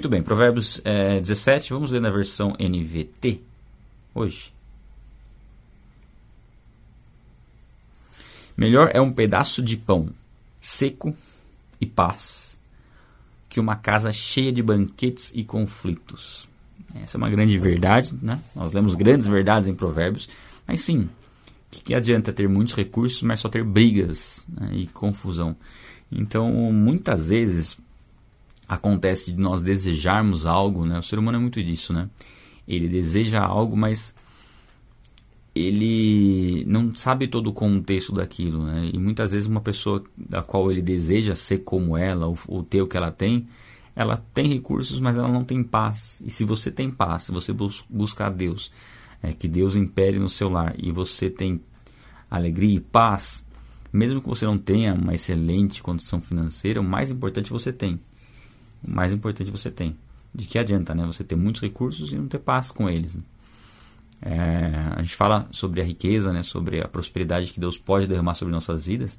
Muito bem, Provérbios é, 17, vamos ler na versão NVT hoje. Melhor é um pedaço de pão seco e paz que uma casa cheia de banquetes e conflitos. Essa é uma grande verdade, né? Nós lemos grandes verdades em Provérbios, mas sim, que, que adianta ter muitos recursos, mas só ter brigas né? e confusão? Então, muitas vezes acontece de nós desejarmos algo, né? O ser humano é muito disso, né? Ele deseja algo, mas ele não sabe todo o contexto daquilo, né? E muitas vezes uma pessoa da qual ele deseja ser como ela, ou, ou ter o que ela tem, ela tem recursos, mas ela não tem paz. E se você tem paz, se você bus busca a Deus, é, que Deus impere no seu lar e você tem alegria e paz, mesmo que você não tenha uma excelente condição financeira, o mais importante você tem. O mais importante você tem. De que adianta, né? Você ter muitos recursos e não ter paz com eles. Né? É, a gente fala sobre a riqueza, né? Sobre a prosperidade que Deus pode derramar sobre nossas vidas,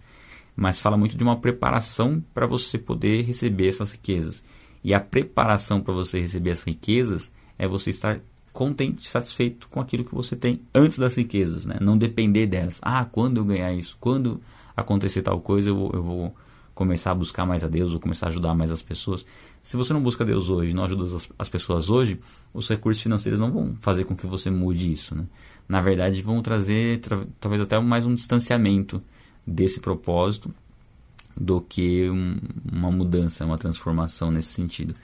mas fala muito de uma preparação para você poder receber essas riquezas. E a preparação para você receber as riquezas é você estar contente, satisfeito com aquilo que você tem antes das riquezas, né? Não depender delas. Ah, quando eu ganhar isso, quando acontecer tal coisa, eu vou, eu vou começar a buscar mais a Deus, ou começar a ajudar mais as pessoas. Se você não busca Deus hoje, não ajuda as, as pessoas hoje, os recursos financeiros não vão fazer com que você mude isso, né? Na verdade, vão trazer tra talvez até mais um distanciamento desse propósito do que um, uma mudança, uma transformação nesse sentido.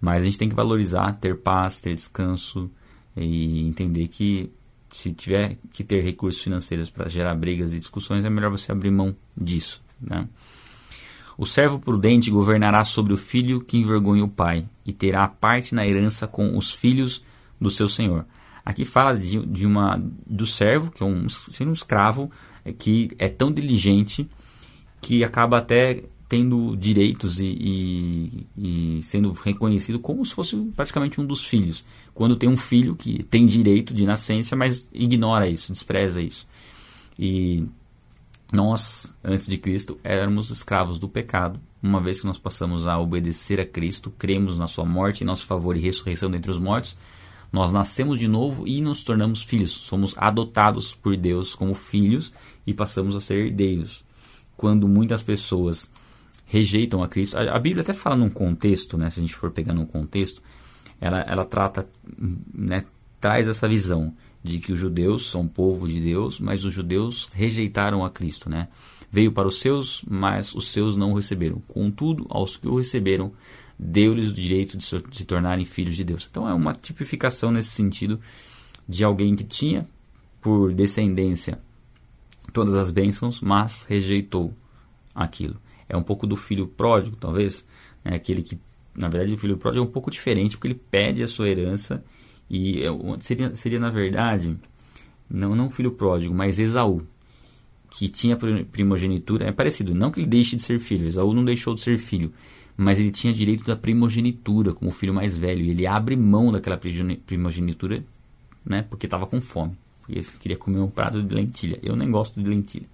Mas a gente tem que valorizar, ter paz, ter descanso e entender que se tiver que ter recursos financeiros para gerar brigas e discussões, é melhor você abrir mão disso. Né? O servo prudente governará sobre o filho que envergonha o pai, e terá parte na herança com os filhos do seu senhor. Aqui fala de, de uma do servo, que é um, um escravo, é, que é tão diligente que acaba até tendo direitos e, e, e, sendo reconhecido como se fosse praticamente um dos filhos. Quando tem um filho que tem direito de nascença, mas ignora isso, despreza isso. E nós, antes de Cristo, éramos escravos do pecado. Uma vez que nós passamos a obedecer a Cristo, cremos na sua morte em nosso favor e ressurreição dentre os mortos, nós nascemos de novo e nos tornamos filhos. Somos adotados por Deus como filhos e passamos a ser herdeiros. Quando muitas pessoas rejeitam a Cristo. A, Bíblia até fala num contexto, né, se a gente for pegar num contexto, ela, ela trata, né, traz essa visão de que os judeus são povo de Deus, mas os judeus rejeitaram a Cristo, né? Veio para os seus, mas os seus não o receberam. Contudo, aos que o receberam, deu-lhes o direito de se, tornarem filhos de Deus. Então é uma tipificação nesse sentido de alguém que tinha por descendência todas as bênçãos, mas rejeitou aquilo é um pouco do filho pródigo, talvez, né? aquele que, na verdade, o filho pródigo é um pouco diferente, porque ele pede a sua herança e seria, seria na verdade, não, não filho pródigo, mas Esaú, que tinha primogenitura, é parecido, não que ele deixe de ser filho, Esaú não deixou de ser filho, mas ele tinha direito da primogenitura como filho mais velho, e ele abre mão daquela primogenitura, né, porque estava com fome, porque queria comer um prato de lentilha. Eu nem gosto de lentilha.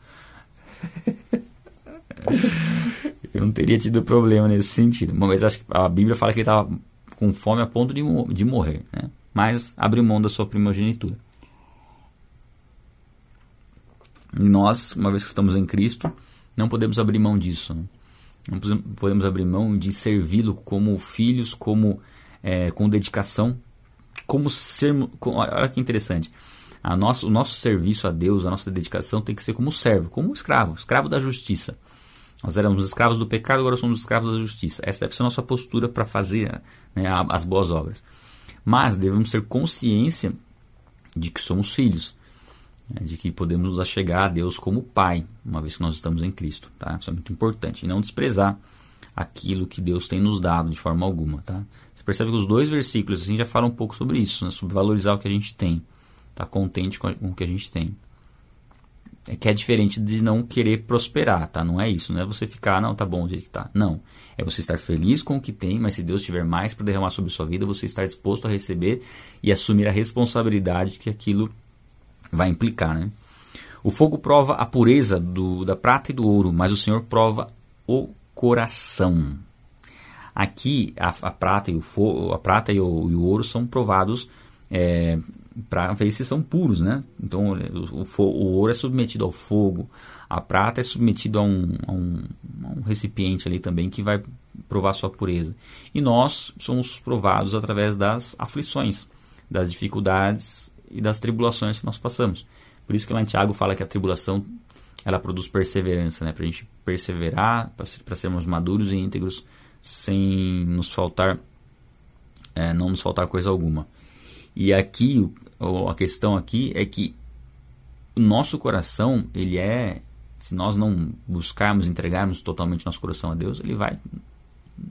eu não teria tido problema nesse sentido. Mas acho que a Bíblia fala que ele estava com fome a ponto de, de morrer, né? Mas abriu mão da sua primogenitura. E nós, uma vez que estamos em Cristo, não podemos abrir mão disso. Né? Não podemos abrir mão de servi-lo como filhos, como é, com dedicação, como ser. Com, olha que interessante. A o nosso serviço a Deus, a nossa dedicação tem que ser como servo, como escravo, escravo da justiça. Nós éramos escravos do pecado, agora somos escravos da justiça. Essa deve ser a nossa postura para fazer né, as boas obras. Mas devemos ter consciência de que somos filhos, né, de que podemos nos achegar a Deus como Pai, uma vez que nós estamos em Cristo. Tá? Isso é muito importante. E não desprezar aquilo que Deus tem nos dado de forma alguma. Tá? Você percebe que os dois versículos assim, já falam um pouco sobre isso, né, sobre valorizar o que a gente tem, estar tá contente com o que a gente tem é que é diferente de não querer prosperar, tá? Não é isso, não é você ficar, não, tá bom do jeito que tá. Não. É você estar feliz com o que tem, mas se Deus tiver mais para derramar sobre sua vida, você estar disposto a receber e assumir a responsabilidade que aquilo vai implicar, né? O fogo prova a pureza do, da prata e do ouro, mas o Senhor prova o coração. Aqui a, a prata e o a prata e o, e o ouro são provados é, para ver se são puros, né? Então o, o, o, ouro é submetido ao fogo, a prata é submetido a um, a um, a um recipiente ali também que vai provar sua pureza. E nós somos provados através das aflições, das dificuldades e das tribulações que nós passamos. Por isso que lá em Tiago fala que a tribulação ela produz perseverança, né? Para a gente perseverar, para sermos maduros e íntegros, sem nos faltar, é, não nos faltar coisa alguma. E aqui, a questão aqui é que o nosso coração, ele é, se nós não buscarmos, entregarmos totalmente nosso coração a Deus, ele vai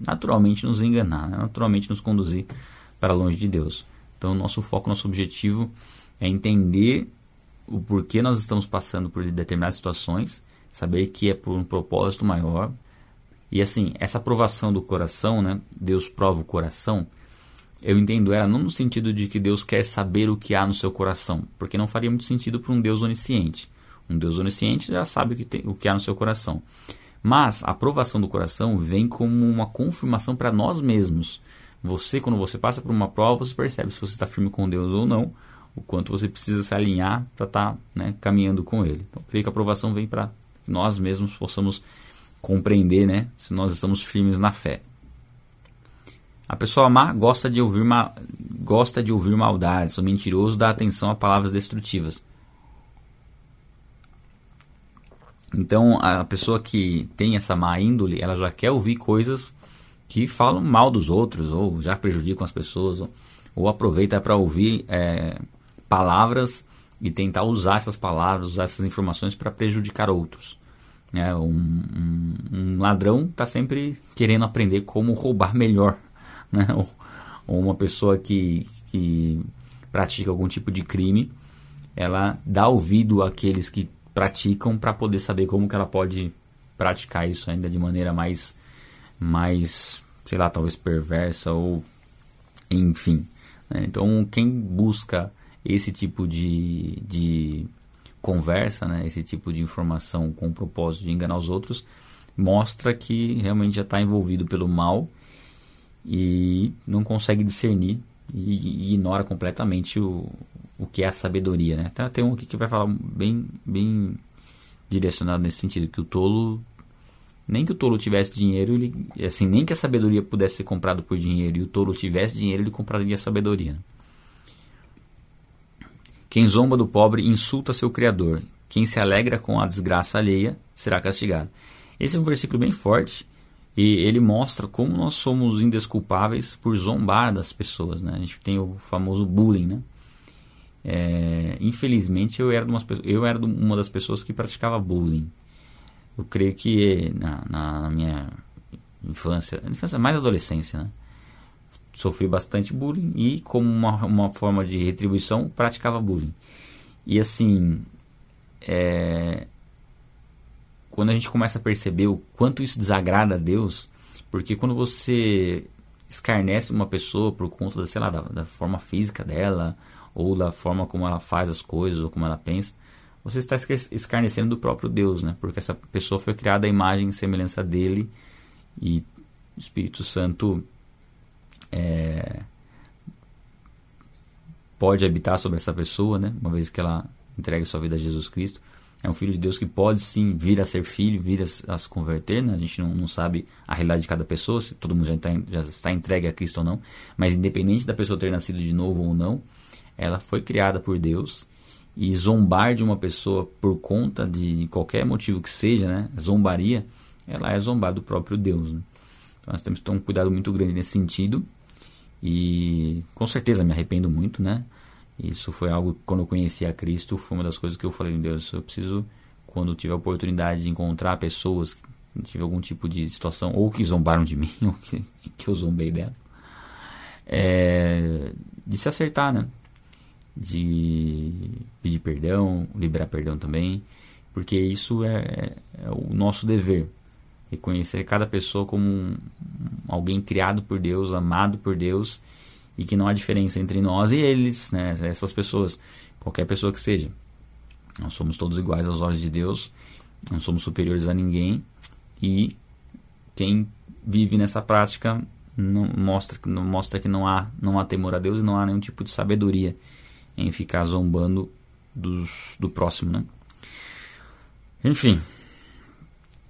naturalmente nos enganar, né? naturalmente nos conduzir para longe de Deus. Então, nosso foco, nosso objetivo é entender o porquê nós estamos passando por determinadas situações, saber que é por um propósito maior. E assim, essa aprovação do coração, né? Deus prova o coração. Eu entendo ela não no sentido de que Deus quer saber o que há no seu coração, porque não faria muito sentido para um Deus onisciente. Um Deus onisciente já sabe o que, tem, o que há no seu coração. Mas a aprovação do coração vem como uma confirmação para nós mesmos. Você, quando você passa por uma prova, você percebe se você está firme com Deus ou não, o quanto você precisa se alinhar para estar tá, né, caminhando com Ele. Então, creio que a aprovação vem para que nós mesmos possamos compreender né, se nós estamos firmes na fé. A pessoa má gosta de ouvir, ma gosta de ouvir maldades, o mentiroso dá atenção a palavras destrutivas. Então, a pessoa que tem essa má índole, ela já quer ouvir coisas que falam mal dos outros, ou já prejudicam as pessoas, ou, ou aproveita para ouvir é, palavras e tentar usar essas palavras, usar essas informações para prejudicar outros. É, um, um, um, ladrão está sempre querendo aprender como roubar melhor. Né? Ou, ou, uma pessoa que, que pratica algum tipo de crime, ela dá ouvido àqueles que praticam para poder saber como que ela pode praticar isso ainda de maneira mais, mais sei lá, talvez perversa ou enfim. Né? Então, quem busca esse tipo de, de conversa, né, esse tipo de informação com o propósito de enganar os outros, mostra que realmente já está envolvido pelo mal e não consegue discernir e, ignora completamente o, o que é a sabedoria. Né? Tem um aqui que vai falar bem, bem direcionado nesse sentido, que o tolo nem que o tolo tivesse dinheiro, ele, assim, nem que a sabedoria pudesse ser comprado por dinheiro e o tolo tivesse dinheiro, ele compraria a sabedoria. Né? Quem zomba do pobre insulta seu Criador. Quem se alegra com a desgraça alheia será castigado. Esse é um versículo bem forte e ele mostra como nós somos indesculpáveis por zombar das pessoas. Né? A gente tem o famoso bullying. Né? É, infelizmente, eu era, umas, eu era uma das pessoas que praticava bullying. Eu creio que na, na minha infância, infância mais adolescência, né? sofri bastante bullying e, como uma, uma forma de retribuição, praticava bullying. E assim, é, quando a gente começa a perceber o quanto isso desagrada a Deus, porque quando você escarnece uma pessoa por conta, sei lá, da, da forma física dela, ou da forma como ela faz as coisas, ou como ela pensa, você está escarnecendo do próprio Deus, né? Porque essa pessoa foi criada à imagem e semelhança dele e o Espírito Santo é, pode habitar sobre essa pessoa, né? Uma vez que ela entregue sua vida a Jesus Cristo. É um filho de Deus que pode sim vir a ser filho, vir a, a se converter. Né? A gente não, não, sabe a realidade de cada pessoa, se todo mundo já está, já está entregue a Cristo ou não. Mas independente da pessoa ter nascido de novo ou não, ela foi criada por Deus. E zombar de uma pessoa por conta de qualquer motivo que seja, né? zombaria, ela é zombar do próprio Deus. Né? Então nós temos que ter um cuidado muito grande nesse sentido. E com certeza me arrependo muito, né? Isso foi algo quando eu conheci a Cristo, foi uma das coisas que eu falei, Deus, eu preciso quando tiver a oportunidade de encontrar pessoas que tive algum tipo de situação ou que zombaram de mim ou que, que eu zombei delas, é, de se acertar, né? De pedir perdão, liberar perdão também, porque isso é, é o nosso dever reconhecer cada pessoa como um, alguém criado por Deus, amado por Deus e que não há diferença entre nós e eles, né, essas pessoas, qualquer pessoa que seja. Nós somos todos iguais aos olhos de Deus, não somos superiores a ninguém e quem vive nessa prática não mostra, não mostra que não há, não há temor a Deus e não há nenhum tipo de sabedoria em ficar zombando dos, do próximo, né? Enfim.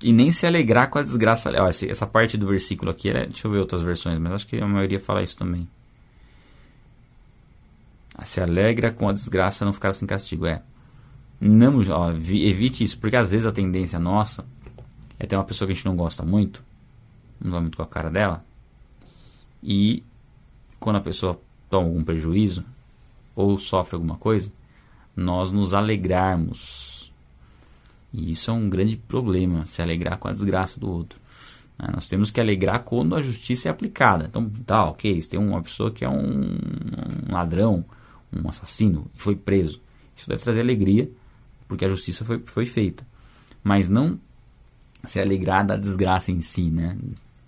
E nem se alegrar com a desgraça. Ó, essa parte do versículo aqui, é, deixa eu ver outras versões, mas acho que a maioria fala isso também. Se alegra com a desgraça não ficar sem castigo. É. Não, ó, evite isso, porque às vezes a tendência nossa é ter uma pessoa que a gente não gosta muito, não vai muito com a cara dela, e quando a pessoa toma algum prejuízo ou sofre alguma coisa, nós nos alegrarmos. E isso é um grande problema, se alegrar com a desgraça do outro. Né? Nós temos que alegrar quando a justiça é aplicada. Então, tá, ok, se tem uma pessoa que é um, um ladrão, um assassino, e foi preso. Isso deve trazer alegria, porque a justiça foi, foi feita. Mas não se alegrar da desgraça em si, né?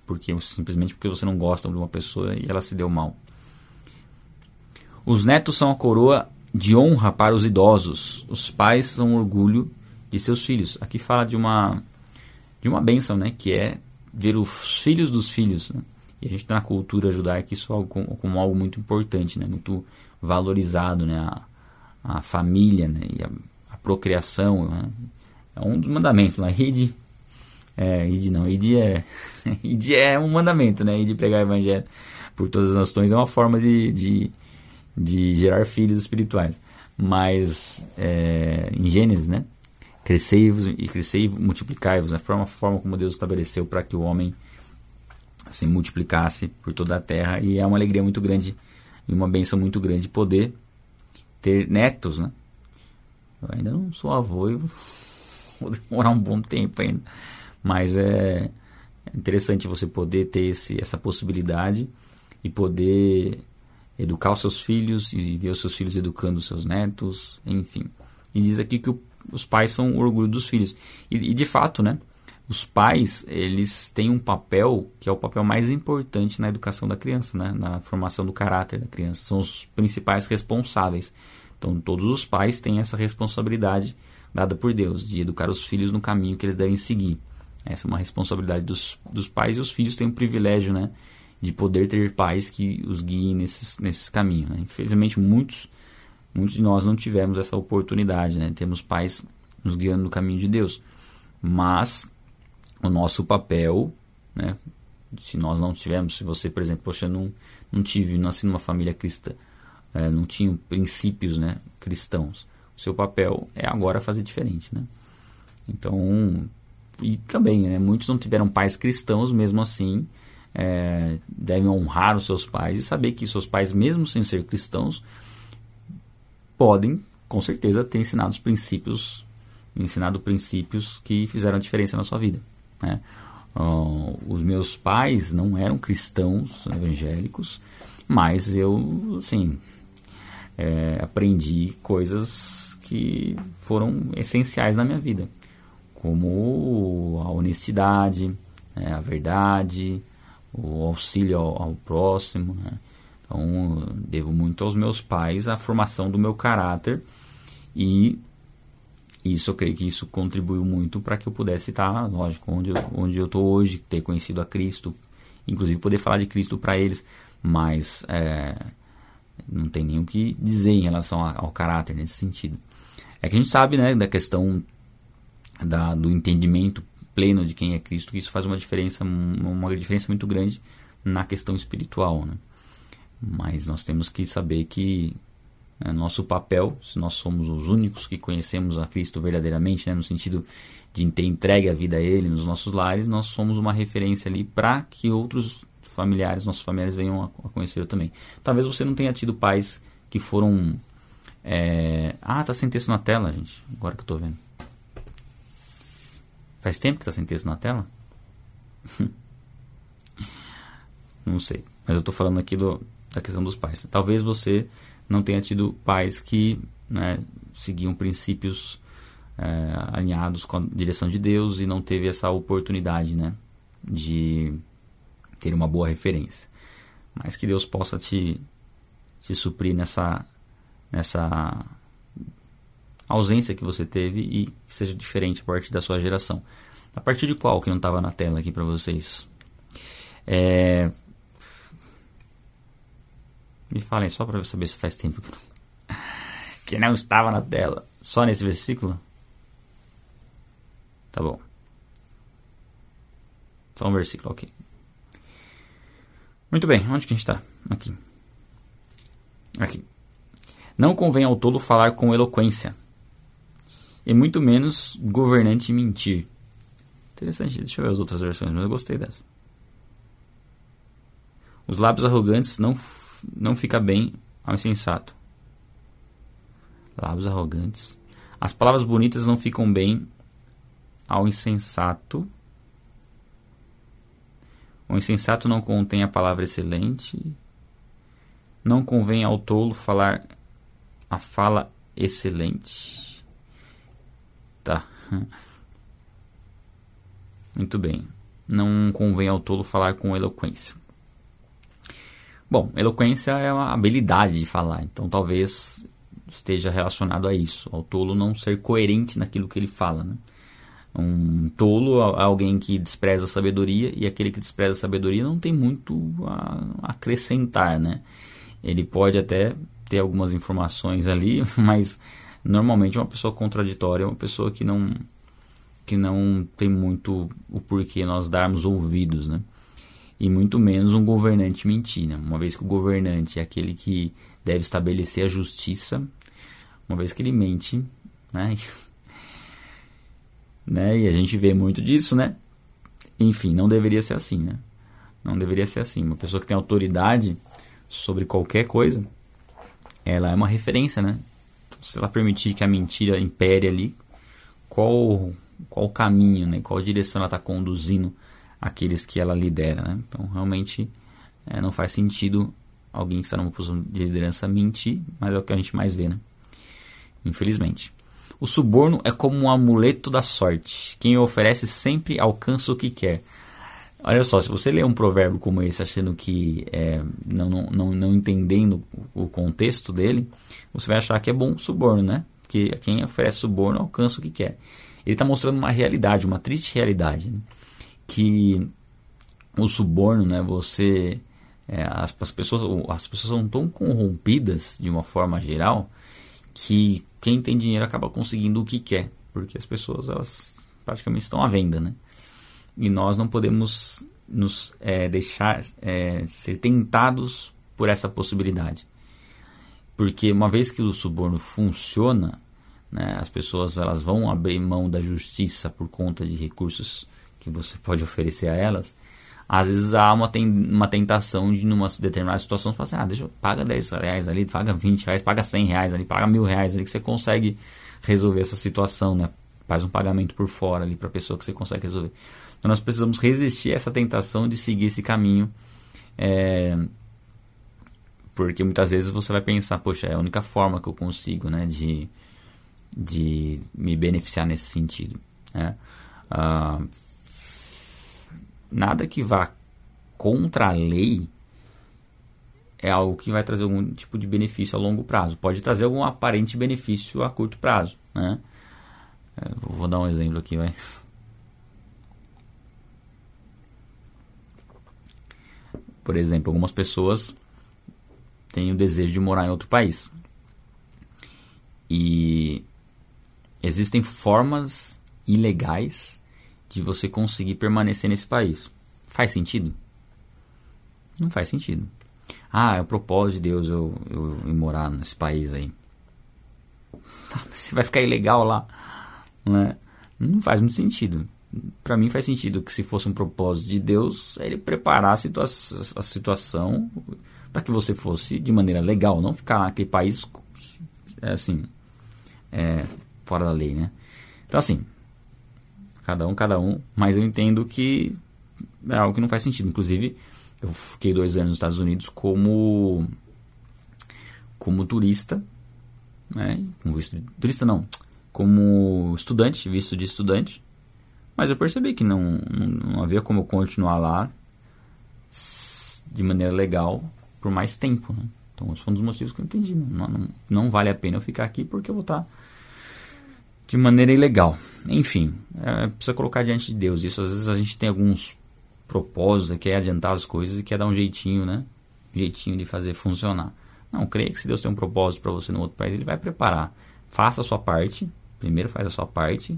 porque simplesmente porque você não gosta de uma pessoa e ela se deu mal. Os netos são a coroa de honra para os idosos. Os pais são orgulho de seus filhos. Aqui fala de uma de uma bênção, né, que é ver os filhos dos filhos. Né? E a gente na cultura judaica isso é algo como, algo muito importante, né, muito valorizado, né, a, a família, né, e a, a procriação. Né? É um dos mandamentos lá, rede é, id não, id é, id é um mandamento, né? Id pregar o evangelho por todas as nações é uma forma de, de, de gerar filhos espirituais. Mas é, em Gênesis, né? Crescei-vos e crescei multiplicai-vos. Né? Foi uma forma como Deus estabeleceu para que o homem se multiplicasse por toda a terra. E é uma alegria muito grande e uma benção muito grande poder ter netos, né? Eu ainda não sou avô e vou demorar um bom tempo ainda. Mas é interessante você poder ter esse, essa possibilidade e poder educar os seus filhos e ver os seus filhos educando os seus netos, enfim. E diz aqui que o, os pais são o orgulho dos filhos. E, e, de fato, né? Os pais, eles têm um papel que é o papel mais importante na educação da criança, né? Na formação do caráter da criança. São os principais responsáveis. Então, todos os pais têm essa responsabilidade dada por Deus de educar os filhos no caminho que eles devem seguir. Essa é uma responsabilidade dos, dos pais e os filhos têm o privilégio, né? De poder ter pais que os guiem nesses, nesses caminhos. Né? Infelizmente, muitos, muitos de nós não tivemos essa oportunidade, né? Temos pais nos guiando no caminho de Deus. Mas o nosso papel, né? Se nós não tivemos, se você, por exemplo, poxa, não, não tive, nasci numa família cristã, é, não tinha princípios né, cristãos. O seu papel é agora fazer diferente, né? Então, e também, né, muitos não tiveram pais cristãos, mesmo assim, é, devem honrar os seus pais e saber que seus pais, mesmo sem ser cristãos, podem, com certeza, ter ensinado os princípios, ensinado princípios que fizeram a diferença na sua vida. Né? Uh, os meus pais não eram cristãos evangélicos, mas eu, assim, é, aprendi coisas que foram essenciais na minha vida como a honestidade, né, a verdade, o auxílio ao, ao próximo. Né? Então, devo muito aos meus pais a formação do meu caráter e isso eu creio que isso contribuiu muito para que eu pudesse estar, lógico, onde eu, onde eu estou hoje, ter conhecido a Cristo, inclusive poder falar de Cristo para eles, mas é, não tem nem o que dizer em relação ao caráter nesse sentido. É que a gente sabe né, da questão da, do entendimento pleno de quem é Cristo, que isso faz uma diferença, uma diferença muito grande na questão espiritual. Né? Mas nós temos que saber que né, nosso papel, se nós somos os únicos que conhecemos a Cristo verdadeiramente, né, no sentido de ter entregue a vida a Ele nos nossos lares, nós somos uma referência ali para que outros familiares, nossos familiares venham a, conhecer também. Talvez você não tenha tido pais que foram. É... Ah, tá sem texto na tela, gente. Agora que eu tô vendo. Faz tempo que está sem texto na tela? não sei. Mas eu estou falando aqui do, da questão dos pais. Talvez você não tenha tido pais que né, seguiam princípios é, alinhados com a direção de Deus e não teve essa oportunidade né, de ter uma boa referência. Mas que Deus possa te, te suprir nessa, nessa ausência que você teve e que seja diferente a partir da sua geração. A partir de qual que não estava na tela aqui para vocês? É, Me falem só para eu saber se faz tempo que não, que não estava na tela. Só nesse versículo? Tá bom. Só um versículo, ok. Muito bem, onde que a gente está? Aqui. Aqui. Não convém ao tolo falar com eloquência, e muito menos governante mentir. Interessante, deixa eu ver as outras versões, mas eu gostei dessa. Os lábios arrogantes não, não fica bem ao insensato. Lábios arrogantes. As palavras bonitas não ficam bem ao insensato. O insensato não contém a palavra excelente. Não convém ao tolo falar a fala excelente. Tá. Muito bem. Não convém ao tolo falar com eloquência. Bom, eloquência é uma habilidade de falar, então talvez esteja relacionado a isso, ao tolo não ser coerente naquilo que ele fala. Né? Um tolo é alguém que despreza a sabedoria e aquele que despreza a sabedoria não tem muito a acrescentar, né? Ele pode até ter algumas informações ali, mas normalmente uma pessoa contraditória é uma pessoa que não que não tem muito o porquê nós darmos ouvidos, né? E muito menos um governante mentir, né? Uma vez que o governante é aquele que deve estabelecer a justiça, uma vez que ele mente, né? né? E a gente vê muito disso, né? Enfim, não deveria ser assim, né? Não deveria ser assim. Uma pessoa que tem autoridade sobre qualquer coisa, ela é uma referência, né? Se ela permitir que a mentira impere ali, qual qual caminho, né? Qual direção ela está conduzindo aqueles que ela lidera, né? Então, realmente é, não faz sentido alguém que está numa posição de liderança mentir, mas é o que a gente mais vê, né? Infelizmente. O suborno é como um amuleto da sorte. Quem oferece sempre alcança o que quer. Olha só, se você ler um provérbio como esse achando que é, não, não, não entendendo o contexto dele, você vai achar que é bom suborno, né? Porque quem oferece suborno alcança o que quer. Ele está mostrando uma realidade, uma triste realidade, né? Que o suborno, né? Você, é, as, as, pessoas, as pessoas são tão corrompidas de uma forma geral que quem tem dinheiro acaba conseguindo o que quer, porque as pessoas elas praticamente estão à venda, né? E nós não podemos nos é, deixar é, ser tentados por essa possibilidade. Porque uma vez que o suborno funciona, né, as pessoas elas vão abrir mão da justiça por conta de recursos que você pode oferecer a elas. Às vezes há uma, tem, uma tentação de, numa determinada situação, falar assim: ah, deixa paga 10 reais ali, paga 20 reais, paga 100 reais ali, paga mil reais ali, que você consegue resolver essa situação, né? Faz um pagamento por fora ali para a pessoa que você consegue resolver. Então nós precisamos resistir a essa tentação de seguir esse caminho. É, porque muitas vezes você vai pensar, poxa, é a única forma que eu consigo né, de, de me beneficiar nesse sentido. Né? Ah, nada que vá contra a lei é algo que vai trazer algum tipo de benefício a longo prazo. Pode trazer algum aparente benefício a curto prazo. Né? É, vou dar um exemplo aqui. Vai. Por exemplo, algumas pessoas têm o desejo de morar em outro país. E existem formas ilegais de você conseguir permanecer nesse país. Faz sentido? Não faz sentido. Ah, é o propósito de Deus eu, eu, eu morar nesse país aí. Tá, você vai ficar ilegal lá, né? Não faz muito sentido para mim faz sentido que se fosse um propósito de Deus, ele preparar a, situa a situação para que você fosse de maneira legal, não ficar naquele país é, assim, é, fora da lei, né? Então assim, cada um, cada um, mas eu entendo que é algo que não faz sentido. Inclusive, eu fiquei dois anos nos Estados Unidos como como turista, né? Com visto de, turista não, como estudante, visto de estudante mas eu percebi que não, não, havia como eu continuar lá de maneira legal por mais tempo. Né? Então, esse foi um dos motivos que eu entendi. Não, não, não vale a pena eu ficar aqui porque eu vou estar de maneira ilegal. Enfim, é, precisa colocar diante de Deus isso. Às vezes a gente tem alguns propósitos, quer adiantar as coisas e quer dar um jeitinho, né? jeitinho de fazer funcionar. Não, creia que se Deus tem um propósito para você no outro país, Ele vai preparar. Faça a sua parte, primeiro faz a sua parte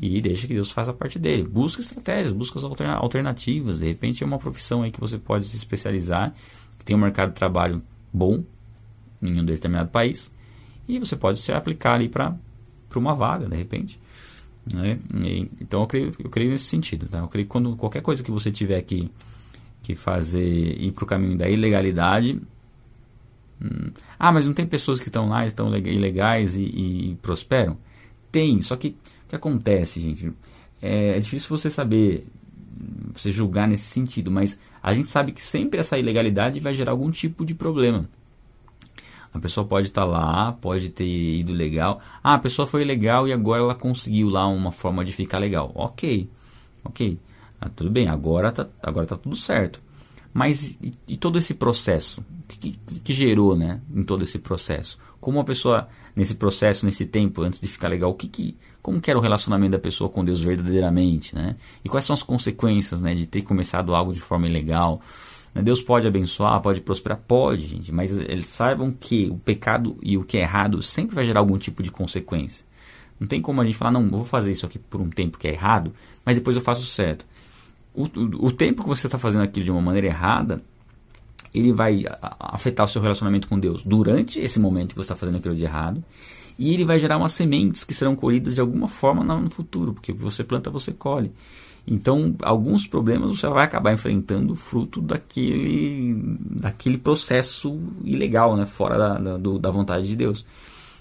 e deixa que Deus faça a parte dele. Busca estratégias, busca as alternativas. De repente é uma profissão aí que você pode se especializar, que tem um mercado de trabalho bom em um determinado país e você pode se aplicar ali para uma vaga, de repente. Né? E, então eu creio, eu creio nesse sentido. Tá? Eu creio que quando qualquer coisa que você tiver que, que fazer ir para o caminho da ilegalidade. Hum, ah, mas não tem pessoas que estão lá, estão ilegais e, e prosperam? Tem, só que que acontece, gente? É, é difícil você saber, você julgar nesse sentido, mas a gente sabe que sempre essa ilegalidade vai gerar algum tipo de problema. A pessoa pode estar tá lá, pode ter ido legal. Ah, a pessoa foi legal e agora ela conseguiu lá uma forma de ficar legal. Ok, ok. Ah, tudo bem, agora tá, agora tá tudo certo. Mas e, e todo esse processo? O que, que, que, gerou né, em todo esse processo? Como a pessoa, nesse processo, nesse tempo, antes de ficar legal, o que, que, como que era o relacionamento da pessoa com Deus verdadeiramente, né? E quais são as consequências, né, de ter começado algo de forma ilegal? Né? Deus pode abençoar, pode prosperar, pode, gente, mas eles saibam que o pecado e o que é errado sempre vai gerar algum tipo de consequência. Não tem como a gente falar, não, vou fazer isso aqui por um tempo que é errado, mas depois eu faço certo. O, o, o tempo que você está fazendo aquilo de uma maneira errada, ele vai afetar o seu relacionamento com Deus durante esse momento que você está fazendo aquilo de errado e ele vai gerar umas sementes que serão colhidas de alguma forma no futuro, porque o que você planta você colhe. Então, alguns problemas você vai acabar enfrentando fruto daquele, daquele processo ilegal, né? fora da, da, do, da vontade de Deus.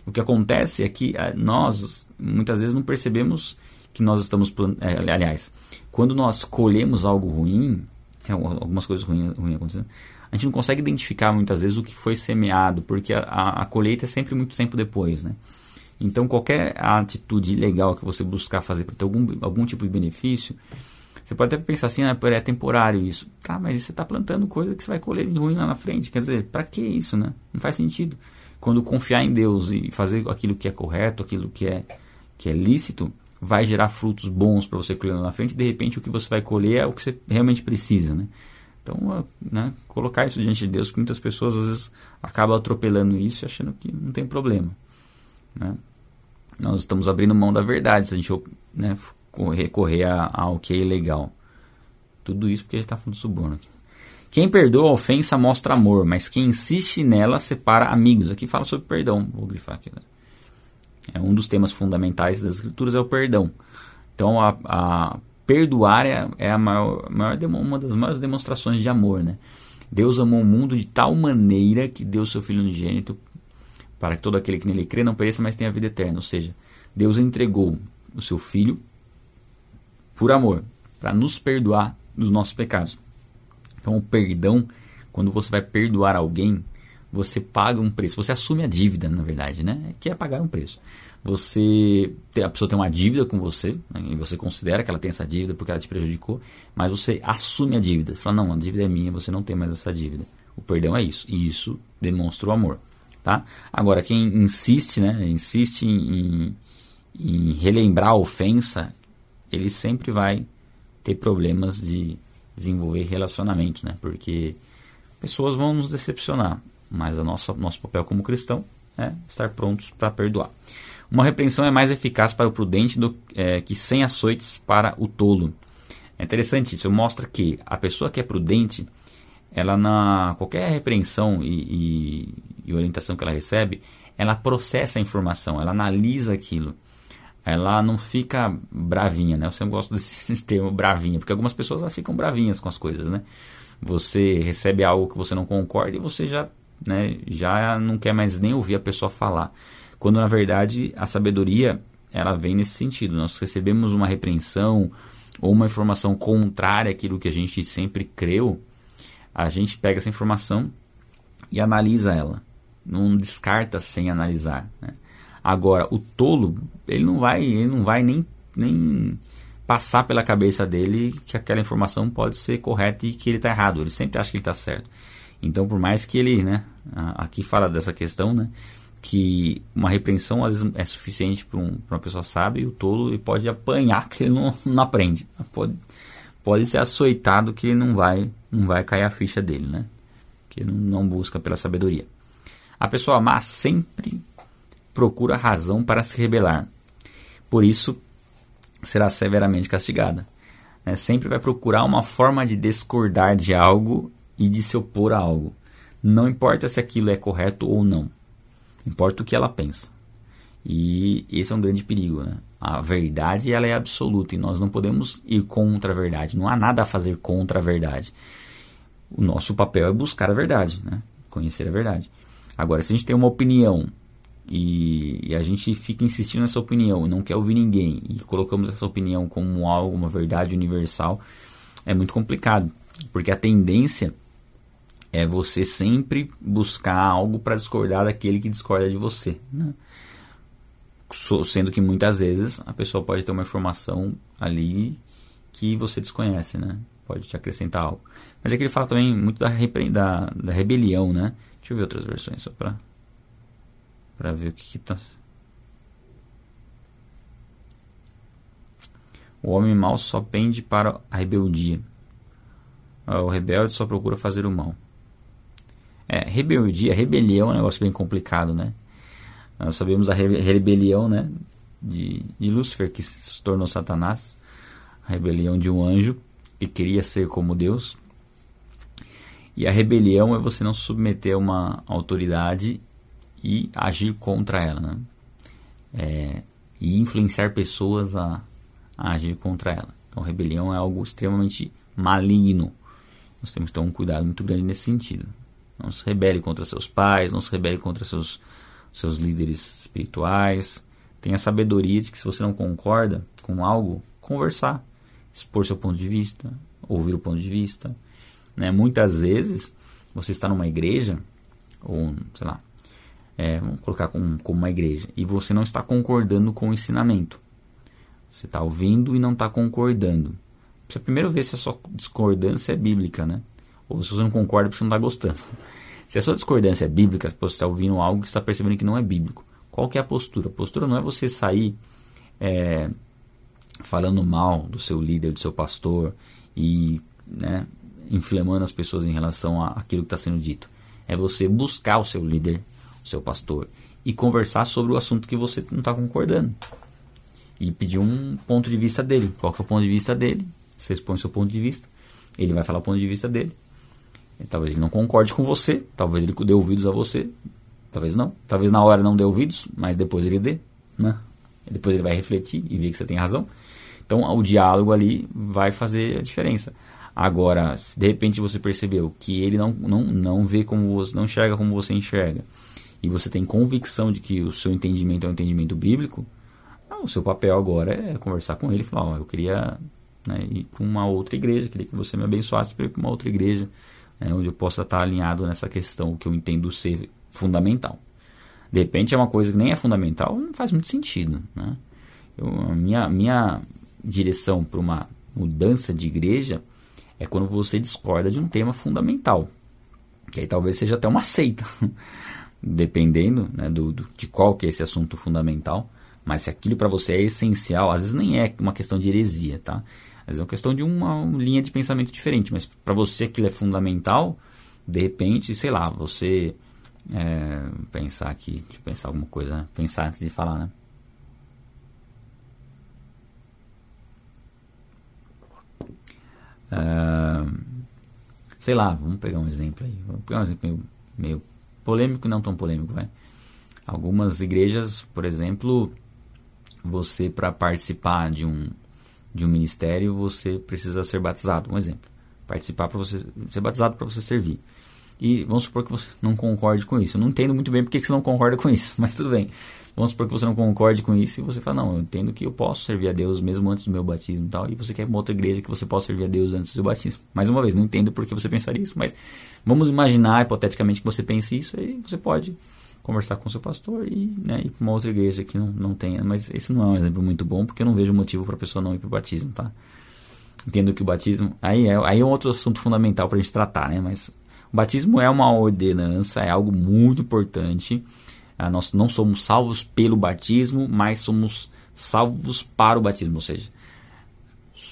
O que acontece é que eh, nós, muitas vezes, não percebemos que nós estamos. É, aliás, quando nós colhemos algo ruim, tem algumas coisas ruins, acontecendo, a gente não consegue identificar muitas vezes o que foi semeado, porque a, a, a colheita é sempre muito tempo depois, né? Então, qualquer atitude ilegal que você buscar fazer para ter algum, algum tipo de benefício, você pode até pensar assim, ah, é temporário isso. Tá, mas você está plantando coisa que você vai colher de ruim lá na frente. Quer dizer, para que isso, né? Não faz sentido. Quando confiar em Deus e fazer aquilo que é correto, aquilo que é, que é lícito, vai gerar frutos bons para você colher lá na frente. De repente, o que você vai colher é o que você realmente precisa, né? Então, né, colocar isso diante de Deus, que muitas pessoas às vezes acabam atropelando isso e achando que não tem problema. Né? Nós estamos abrindo mão da verdade se a gente né, recorrer ao que é ilegal. Tudo isso porque a gente está falando de suborno aqui. Quem perdoa a ofensa mostra amor, mas quem insiste nela separa amigos. Aqui fala sobre perdão. Vou grifar aqui. Né? É um dos temas fundamentais das escrituras é o perdão. Então a, a perdoar é, é a maior, maior, uma das maiores demonstrações de amor, né? Deus amou o mundo de tal maneira que deu seu Filho unigênito para que todo aquele que nele crê não pereça, mas tenha vida eterna. Ou seja, Deus entregou o seu Filho por amor, para nos perdoar dos nossos pecados. Então, o perdão, quando você vai perdoar alguém, você paga um preço. Você assume a dívida, na verdade, né? Que é pagar um preço você a pessoa tem uma dívida com você né, e você considera que ela tem essa dívida porque ela te prejudicou, mas você assume a dívida. Você fala não, a dívida é minha, você não tem mais essa dívida. O perdão é isso e isso demonstra o amor, tá? Agora quem insiste, né, insiste em, em relembrar a ofensa, ele sempre vai ter problemas de desenvolver relacionamento, né? Porque pessoas vão nos decepcionar, mas a nossa nosso papel como cristão é estar prontos para perdoar. Uma repreensão é mais eficaz para o prudente do é, que sem açoites para o tolo. É interessante isso, mostra que a pessoa que é prudente, ela na qualquer repreensão e, e, e orientação que ela recebe, ela processa a informação, ela analisa aquilo. Ela não fica bravinha, né? Eu sempre gosto desse termo bravinha, porque algumas pessoas ficam bravinhas com as coisas, né? Você recebe algo que você não concorda e você já, né, já não quer mais nem ouvir a pessoa falar. Quando na verdade a sabedoria ela vem nesse sentido. Nós recebemos uma repreensão ou uma informação contrária àquilo que a gente sempre creu, a gente pega essa informação e analisa ela. Não descarta sem analisar. Né? Agora, o tolo, ele não vai, ele não vai nem, nem passar pela cabeça dele que aquela informação pode ser correta e que ele está errado. Ele sempre acha que ele está certo. Então, por mais que ele, né, aqui fala dessa questão, né, que uma repreensão às vezes é suficiente para um, uma pessoa sábia e o tolo ele pode apanhar que ele não, não aprende. Pode, pode ser açoitado que ele não vai, não vai cair a ficha dele, né? porque não busca pela sabedoria. A pessoa má sempre procura razão para se rebelar. Por isso, será severamente castigada. Né? Sempre vai procurar uma forma de discordar de algo e de se opor a algo. Não importa se aquilo é correto ou não. Importa o que ela pensa. E esse é um grande perigo. Né? A verdade ela é absoluta e nós não podemos ir contra a verdade. Não há nada a fazer contra a verdade. O nosso papel é buscar a verdade, né? conhecer a verdade. Agora, se a gente tem uma opinião e, e, a gente fica insistindo nessa opinião e não quer ouvir ninguém e colocamos essa opinião como algo, uma verdade universal, é muito complicado, porque a tendência é você sempre buscar algo para discordar daquele que discorda de você, né? sendo que muitas vezes a pessoa pode ter uma informação ali que você desconhece, né? Pode te acrescentar algo. Mas aqui ele fala também muito da, da, da rebelião, né? Deixa eu ver outras versões só para para ver o que está. O homem mau só pende para a rebeldia. Ah, o rebelde só procura fazer o mal. É, rebeldia, rebelião é um negócio bem complicado, né? Nós sabemos a rebelião, né? De, de Lúcifer, que se tornou Satanás. A rebelião de um anjo que queria ser como Deus. E a rebelião é você não submeter a uma autoridade e agir contra ela, né? É, e influenciar pessoas a, a, agir contra ela. Então, rebelião é algo extremamente maligno. Nós temos que ter um cuidado muito grande nesse sentido. Não se rebele contra seus pais, não se rebele contra seus, seus líderes espirituais. Tenha sabedoria de que se você não concorda com algo, conversar, expor seu ponto de vista, ouvir o ponto de vista. Né? Muitas vezes você está numa igreja, ou sei lá, é, vamos colocar como, como uma igreja, e você não está concordando com o ensinamento. Você está ouvindo e não está concordando. Precisa primeiro ver se a sua discordância é bíblica, né? Ou se você não concorda porque você não está gostando. Se a sua discordância é bíblica, você está ouvindo algo que está percebendo que não é bíblico. Qual que é a postura? A postura não é você sair é, falando mal do seu líder, do seu pastor e né, inflamando as pessoas em relação àquilo que está sendo dito. É você buscar o seu líder, seu pastor, e conversar sobre o assunto que você não está concordando. E pedir um ponto de vista dele. Qual que é o ponto de vista dele? Você expõe o seu ponto de vista. Ele vai falar o ponto de vista dele. E talvez ele não concorde com você. Talvez ele dê ouvidos a você. Talvez não. Talvez na hora não dê ouvidos, mas depois ele dê. Né? E depois ele vai refletir e ver que você tem razão. Então o diálogo ali vai fazer a diferença. Agora, se de repente você percebeu que ele não, não, não vê como você, não enxerga como você enxerga, e você tem convicção de que o seu entendimento é um entendimento bíblico, o seu papel agora é conversar com ele e falar: oh, eu queria né, ir para uma outra igreja, queria que você me abençoasse para ir para uma outra igreja, né, onde eu possa estar alinhado nessa questão que eu entendo ser fundamental. De repente é uma coisa que nem é fundamental, não faz muito sentido. Né? Eu, a minha, minha direção para uma mudança de igreja é quando você discorda de um tema fundamental. Que aí talvez seja até uma seita. dependendo né, do, do, de qual que é esse assunto fundamental. Mas se aquilo para você é essencial, às vezes nem é uma questão de heresia, tá? Às vezes é uma questão de uma, linha de pensamento diferente. Mas para você aquilo é fundamental, de repente, sei lá, você é, pensar aqui, deixa eu pensar alguma coisa, né? pensar antes de falar, né? Uh, sei lá, vamos pegar um exemplo aí. Vamos pegar um exemplo meio, meio polêmico não tão polêmico, vai. Algumas igrejas, por exemplo, você para participar de um de um ministério, você precisa ser batizado, um exemplo. Participar para você ser batizado para você servir. E vamos supor que você não concorde com isso. Eu não entendo muito bem porque você não concorda com isso, mas tudo bem. Vamos supor que você não concorde com isso e você fala, não, eu entendo que eu posso servir a Deus mesmo antes do meu batismo e tal. E você quer uma outra igreja que você possa servir a Deus antes do seu batismo. Mais uma vez, não entendo por que você pensaria isso, mas vamos imaginar hipoteticamente que você pense isso e você pode conversar com o seu pastor e né, ir para uma outra igreja que não, não tenha. Mas esse não é um exemplo muito bom porque eu não vejo motivo para a pessoa não ir para o batismo, tá? Entendo que o batismo. Aí é, aí é um outro assunto fundamental para a gente tratar, né? Mas o batismo é uma ordenança, é algo muito importante ah, nós não somos salvos pelo batismo, mas somos salvos para o batismo, ou seja,